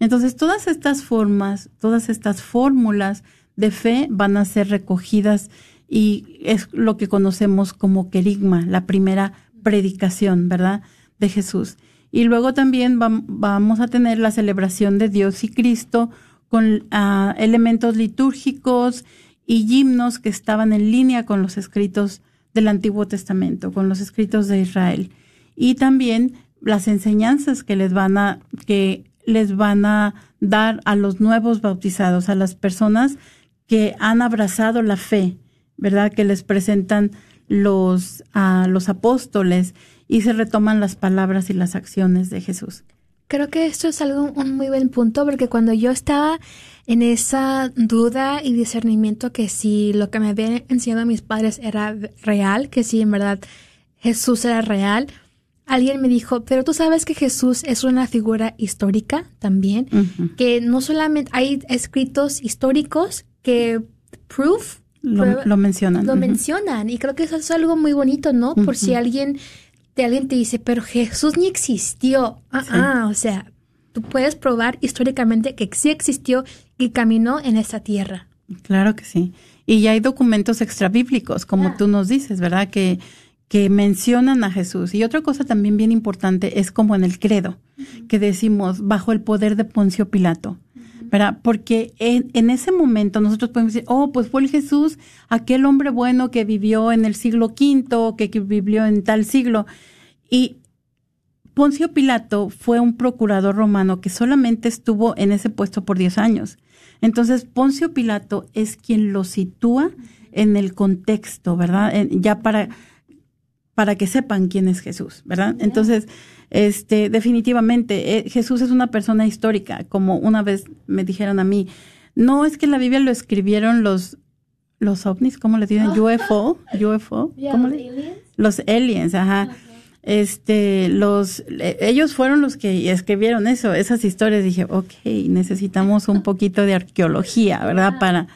Entonces, todas estas formas, todas estas fórmulas de fe van a ser recogidas y es lo que conocemos como querigma, la primera predicación, ¿verdad? De Jesús. Y luego también vamos a tener la celebración de Dios y Cristo con uh, elementos litúrgicos y himnos que estaban en línea con los escritos del Antiguo Testamento, con los escritos de Israel y también las enseñanzas que les van a que les van a dar a los nuevos bautizados, a las personas que han abrazado la fe, ¿verdad? Que les presentan los a los apóstoles y se retoman las palabras y las acciones de Jesús. Creo que esto es algo un muy buen punto porque cuando yo estaba en esa duda y discernimiento que si lo que me habían enseñado mis padres era real, que si en verdad Jesús era real, alguien me dijo, pero tú sabes que Jesús es una figura histórica también, uh -huh. que no solamente hay escritos históricos que proof lo, mencionan. Lo uh -huh. mencionan y creo que eso es algo muy bonito, ¿no? Por uh -huh. si alguien de alguien te dice, pero Jesús ni existió. Ah, sí. ah, o sea, tú puedes probar históricamente que sí existió y caminó en esta tierra. Claro que sí. Y ya hay documentos extrabíblicos, como ah. tú nos dices, ¿verdad? Que que mencionan a Jesús. Y otra cosa también bien importante es como en el credo, uh -huh. que decimos bajo el poder de Poncio Pilato. ¿Verdad? Porque en, en, ese momento nosotros podemos decir, oh, pues fue el Jesús, aquel hombre bueno que vivió en el siglo V, que, que vivió en tal siglo. Y Poncio Pilato fue un procurador romano que solamente estuvo en ese puesto por 10 años. Entonces, Poncio Pilato es quien lo sitúa en el contexto, ¿verdad? ya para, para que sepan quién es Jesús, ¿verdad? Entonces, este, definitivamente, eh, Jesús es una persona histórica, como una vez me dijeron a mí, no es que la Biblia lo escribieron los, los ovnis, ¿cómo le dicen? UFO, UFO, ¿cómo le? Aliens. Los aliens, ajá este, los, ellos fueron los que escribieron eso, esas historias. Dije, ok, necesitamos un poquito de arqueología, ¿verdad? Para,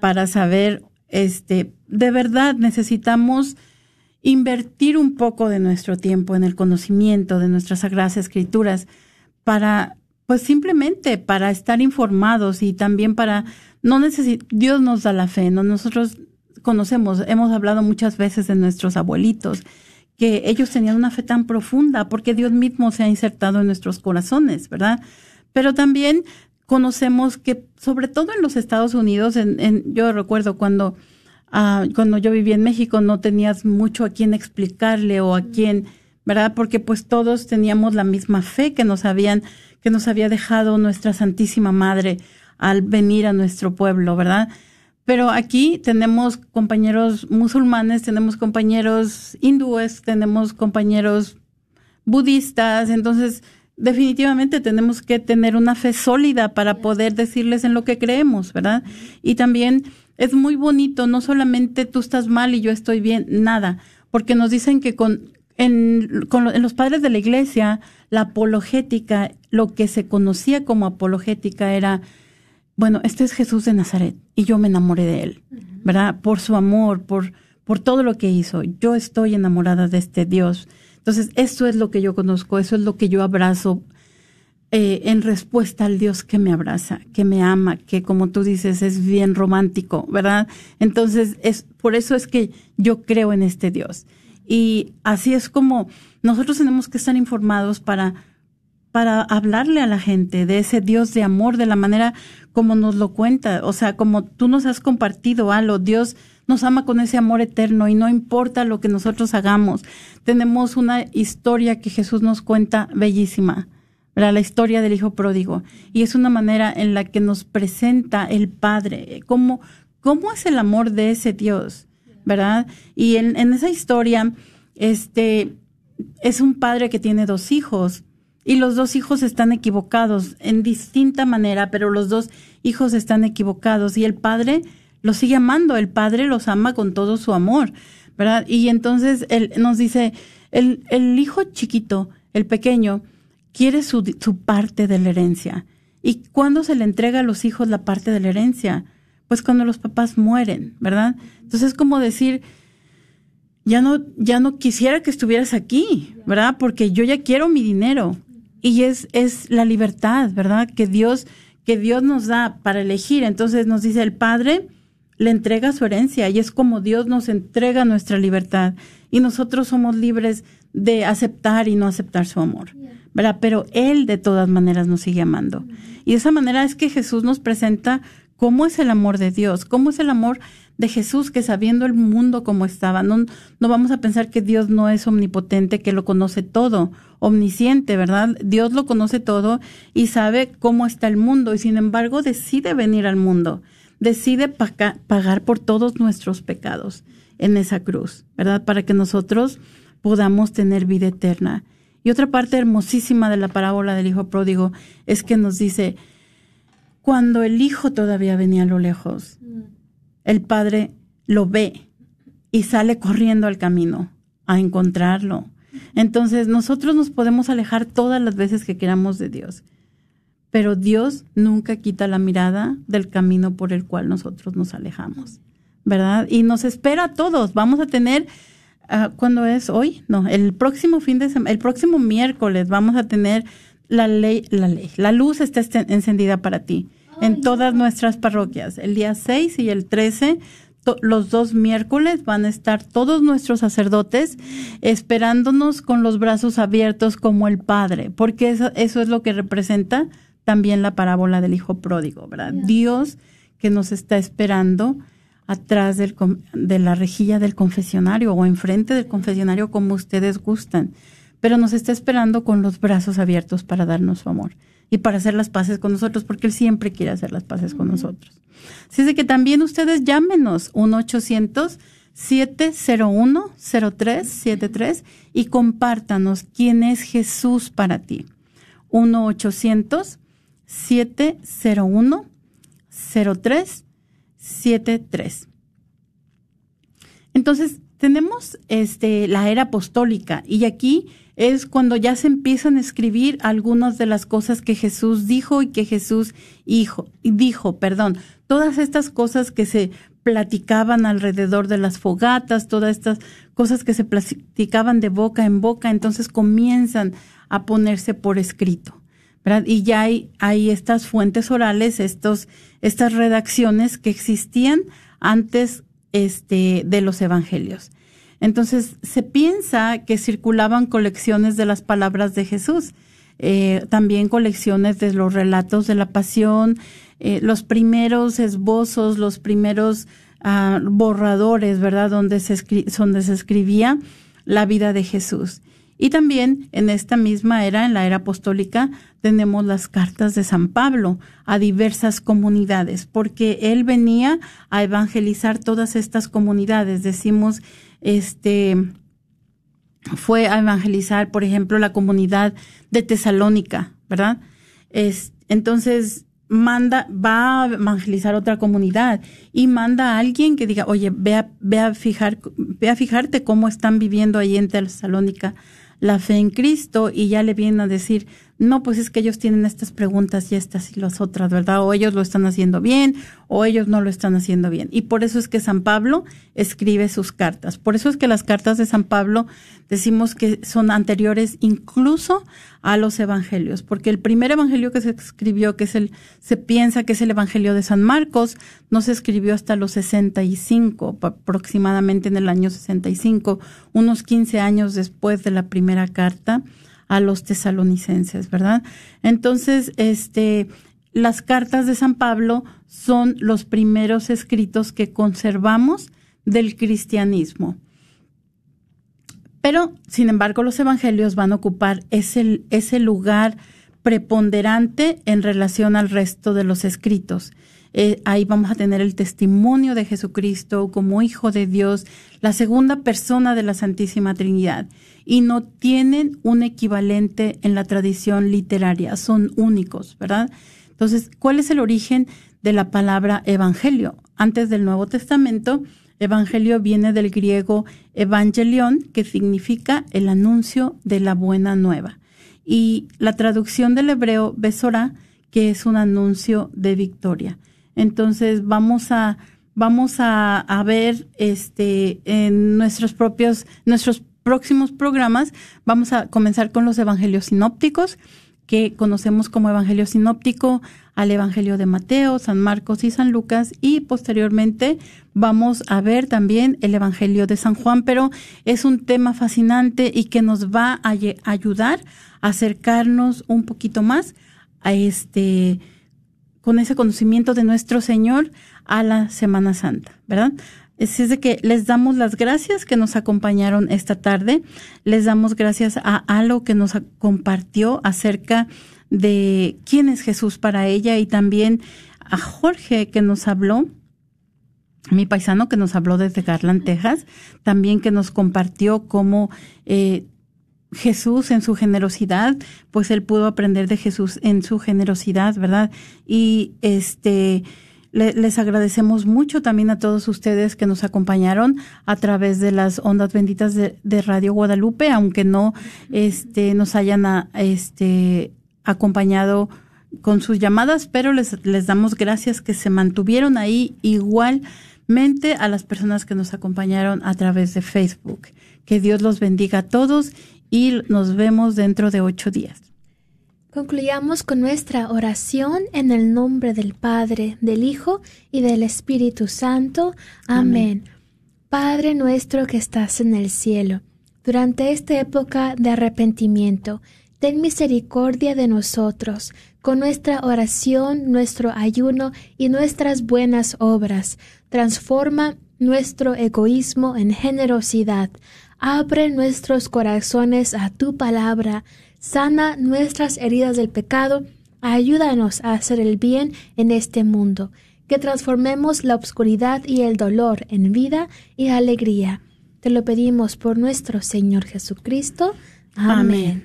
para saber, este, de verdad necesitamos invertir un poco de nuestro tiempo en el conocimiento de nuestras sagradas escrituras para, pues simplemente para estar informados y también para, no necesita Dios nos da la fe, ¿no? Nosotros conocemos, hemos hablado muchas veces de nuestros abuelitos que ellos tenían una fe tan profunda porque Dios mismo se ha insertado en nuestros corazones, ¿verdad? Pero también conocemos que, sobre todo en los Estados Unidos, en, yo recuerdo cuando, uh, cuando yo vivía en México, no tenías mucho a quién explicarle o a quién, ¿verdad? Porque pues todos teníamos la misma fe que nos habían, que nos había dejado nuestra Santísima Madre al venir a nuestro pueblo, ¿verdad? Pero aquí tenemos compañeros musulmanes, tenemos compañeros hindúes, tenemos compañeros budistas, entonces definitivamente tenemos que tener una fe sólida para poder decirles en lo que creemos, ¿verdad? Y también es muy bonito, no solamente tú estás mal y yo estoy bien, nada, porque nos dicen que con, en, con, en los padres de la iglesia, la apologética, lo que se conocía como apologética era bueno, este es Jesús de Nazaret y yo me enamoré de él, ¿verdad? Por su amor, por, por todo lo que hizo. Yo estoy enamorada de este Dios. Entonces, eso es lo que yo conozco, eso es lo que yo abrazo eh, en respuesta al Dios que me abraza, que me ama, que como tú dices es bien romántico, ¿verdad? Entonces, es por eso es que yo creo en este Dios. Y así es como nosotros tenemos que estar informados para para hablarle a la gente de ese Dios de amor de la manera como nos lo cuenta, o sea, como tú nos has compartido algo, Dios nos ama con ese amor eterno y no importa lo que nosotros hagamos. Tenemos una historia que Jesús nos cuenta bellísima, la historia del Hijo Pródigo, y es una manera en la que nos presenta el Padre, cómo, cómo es el amor de ese Dios, ¿verdad? Y en, en esa historia, este, es un padre que tiene dos hijos, y los dos hijos están equivocados en distinta manera, pero los dos hijos están equivocados y el padre los sigue amando, el padre los ama con todo su amor, ¿verdad? Y entonces él nos dice, el, el hijo chiquito, el pequeño, quiere su, su parte de la herencia. ¿Y cuándo se le entrega a los hijos la parte de la herencia? Pues cuando los papás mueren, ¿verdad? Entonces es como decir, ya no, ya no quisiera que estuvieras aquí, ¿verdad? Porque yo ya quiero mi dinero y es, es la libertad, ¿verdad? Que Dios, que Dios nos da para elegir. Entonces nos dice el Padre le entrega su herencia y es como Dios nos entrega nuestra libertad y nosotros somos libres de aceptar y no aceptar su amor, Pero Él de todas maneras nos sigue amando. Y de esa manera es que Jesús nos presenta cómo es el amor de Dios, cómo es el amor de Jesús que sabiendo el mundo como estaba, no, no vamos a pensar que Dios no es omnipotente, que lo conoce todo, omnisciente, ¿verdad? Dios lo conoce todo y sabe cómo está el mundo y sin embargo decide venir al mundo, decide pagar por todos nuestros pecados en esa cruz, ¿verdad? Para que nosotros podamos tener vida eterna. Y otra parte hermosísima de la parábola del Hijo Pródigo es que nos dice, cuando el Hijo todavía venía a lo lejos, el padre lo ve y sale corriendo al camino a encontrarlo. Entonces nosotros nos podemos alejar todas las veces que queramos de Dios, pero Dios nunca quita la mirada del camino por el cual nosotros nos alejamos, ¿verdad? Y nos espera a todos. Vamos a tener, uh, ¿cuándo es hoy? No, el próximo fin de semana, el próximo miércoles vamos a tener la ley, la ley, la luz está encendida para ti en todas nuestras parroquias. El día 6 y el 13, los dos miércoles, van a estar todos nuestros sacerdotes esperándonos con los brazos abiertos como el Padre, porque eso, eso es lo que representa también la parábola del hijo pródigo, ¿verdad? Dios que nos está esperando atrás del, de la rejilla del confesionario o enfrente del confesionario como ustedes gustan, pero nos está esperando con los brazos abiertos para darnos su amor y para hacer las paces con nosotros, porque Él siempre quiere hacer las paces con nosotros. Así es de que también ustedes llámenos 1-800-701-0373 y compártanos quién es Jesús para ti. 1-800-701-0373. Entonces, tenemos este, la era apostólica y aquí es cuando ya se empiezan a escribir algunas de las cosas que Jesús dijo y que Jesús hijo, dijo, perdón, todas estas cosas que se platicaban alrededor de las fogatas, todas estas cosas que se platicaban de boca en boca, entonces comienzan a ponerse por escrito. Y ya hay, hay estas fuentes orales, estos, estas redacciones que existían antes este, de los evangelios. Entonces, se piensa que circulaban colecciones de las palabras de Jesús, eh, también colecciones de los relatos de la pasión, eh, los primeros esbozos, los primeros ah, borradores, ¿verdad? Donde se, donde se escribía la vida de Jesús. Y también en esta misma era, en la era apostólica, tenemos las cartas de San Pablo a diversas comunidades, porque él venía a evangelizar todas estas comunidades. Decimos, este, fue a evangelizar, por ejemplo, la comunidad de Tesalónica, ¿verdad? Es, entonces, manda, va a evangelizar otra comunidad y manda a alguien que diga, oye, ve a, ve a fijar, ve a fijarte cómo están viviendo ahí en Tesalónica la fe en Cristo y ya le vienen a decir, no, pues es que ellos tienen estas preguntas y estas y las otras, ¿verdad? O ellos lo están haciendo bien o ellos no lo están haciendo bien. Y por eso es que San Pablo escribe sus cartas. Por eso es que las cartas de San Pablo decimos que son anteriores incluso a los evangelios, porque el primer evangelio que se escribió, que es el, se piensa que es el evangelio de San Marcos, no se escribió hasta los 65, aproximadamente en el año 65, unos 15 años después de la primera carta a los tesalonicenses, ¿verdad? Entonces, este, las cartas de San Pablo son los primeros escritos que conservamos del cristianismo. Pero, sin embargo, los evangelios van a ocupar ese, ese lugar preponderante en relación al resto de los escritos. Eh, ahí vamos a tener el testimonio de Jesucristo como Hijo de Dios, la segunda persona de la Santísima Trinidad, y no tienen un equivalente en la tradición literaria, son únicos, ¿verdad? Entonces, ¿cuál es el origen de la palabra evangelio? Antes del Nuevo Testamento, evangelio viene del griego evangelion, que significa el anuncio de la buena nueva. Y la traducción del hebreo besorá, que es un anuncio de victoria. Entonces vamos a vamos a, ver este en nuestros propios nuestros próximos programas vamos a comenzar con los evangelios sinópticos que conocemos como evangelio sinóptico al evangelio de Mateo, San Marcos y San Lucas y posteriormente vamos a ver también el evangelio de San Juan, pero es un tema fascinante y que nos va a ayudar a acercarnos un poquito más a este con ese conocimiento de nuestro Señor a la Semana Santa, ¿verdad? Así es de que les damos las gracias que nos acompañaron esta tarde. Les damos gracias a Alo que nos compartió acerca de quién es Jesús para ella y también a Jorge que nos habló, mi paisano que nos habló desde Garland, Texas, también que nos compartió cómo eh, Jesús en su generosidad, pues él pudo aprender de Jesús en su generosidad, ¿verdad? Y este le, les agradecemos mucho también a todos ustedes que nos acompañaron a través de las ondas benditas de, Radio Guadalupe, aunque no este nos hayan a, este acompañado con sus llamadas, pero les, les damos gracias que se mantuvieron ahí igualmente a las personas que nos acompañaron a través de Facebook. Que Dios los bendiga a todos y nos vemos dentro de ocho días. Concluyamos con nuestra oración en el nombre del Padre, del Hijo y del Espíritu Santo. Amén. Amén. Padre nuestro que estás en el cielo, durante esta época de arrepentimiento, ten misericordia de nosotros con nuestra oración, nuestro ayuno y nuestras buenas obras. Transforma nuestro egoísmo en generosidad. Abre nuestros corazones a tu palabra. Sana nuestras heridas del pecado. Ayúdanos a hacer el bien en este mundo. Que transformemos la obscuridad y el dolor en vida y alegría. Te lo pedimos por nuestro Señor Jesucristo. Amén.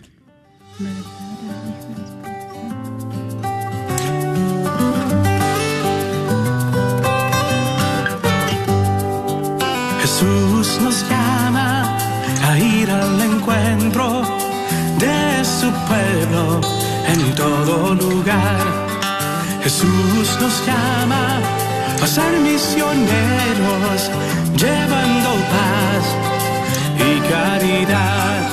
Jesús nos llama ir al encuentro de su pueblo en todo lugar. Jesús nos llama a ser misioneros, llevando paz y caridad.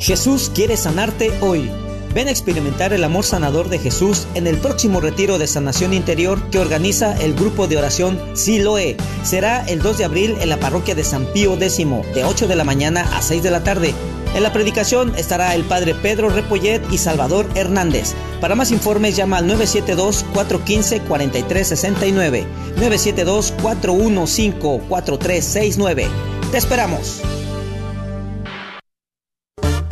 Jesús quiere sanarte hoy. Ven a experimentar el amor sanador de Jesús en el próximo retiro de sanación interior que organiza el grupo de oración Siloe. Será el 2 de abril en la parroquia de San Pío X, de 8 de la mañana a 6 de la tarde. En la predicación estará el padre Pedro Repollet y Salvador Hernández. Para más informes llama al 972-415-4369. 972-415-4369. Te esperamos.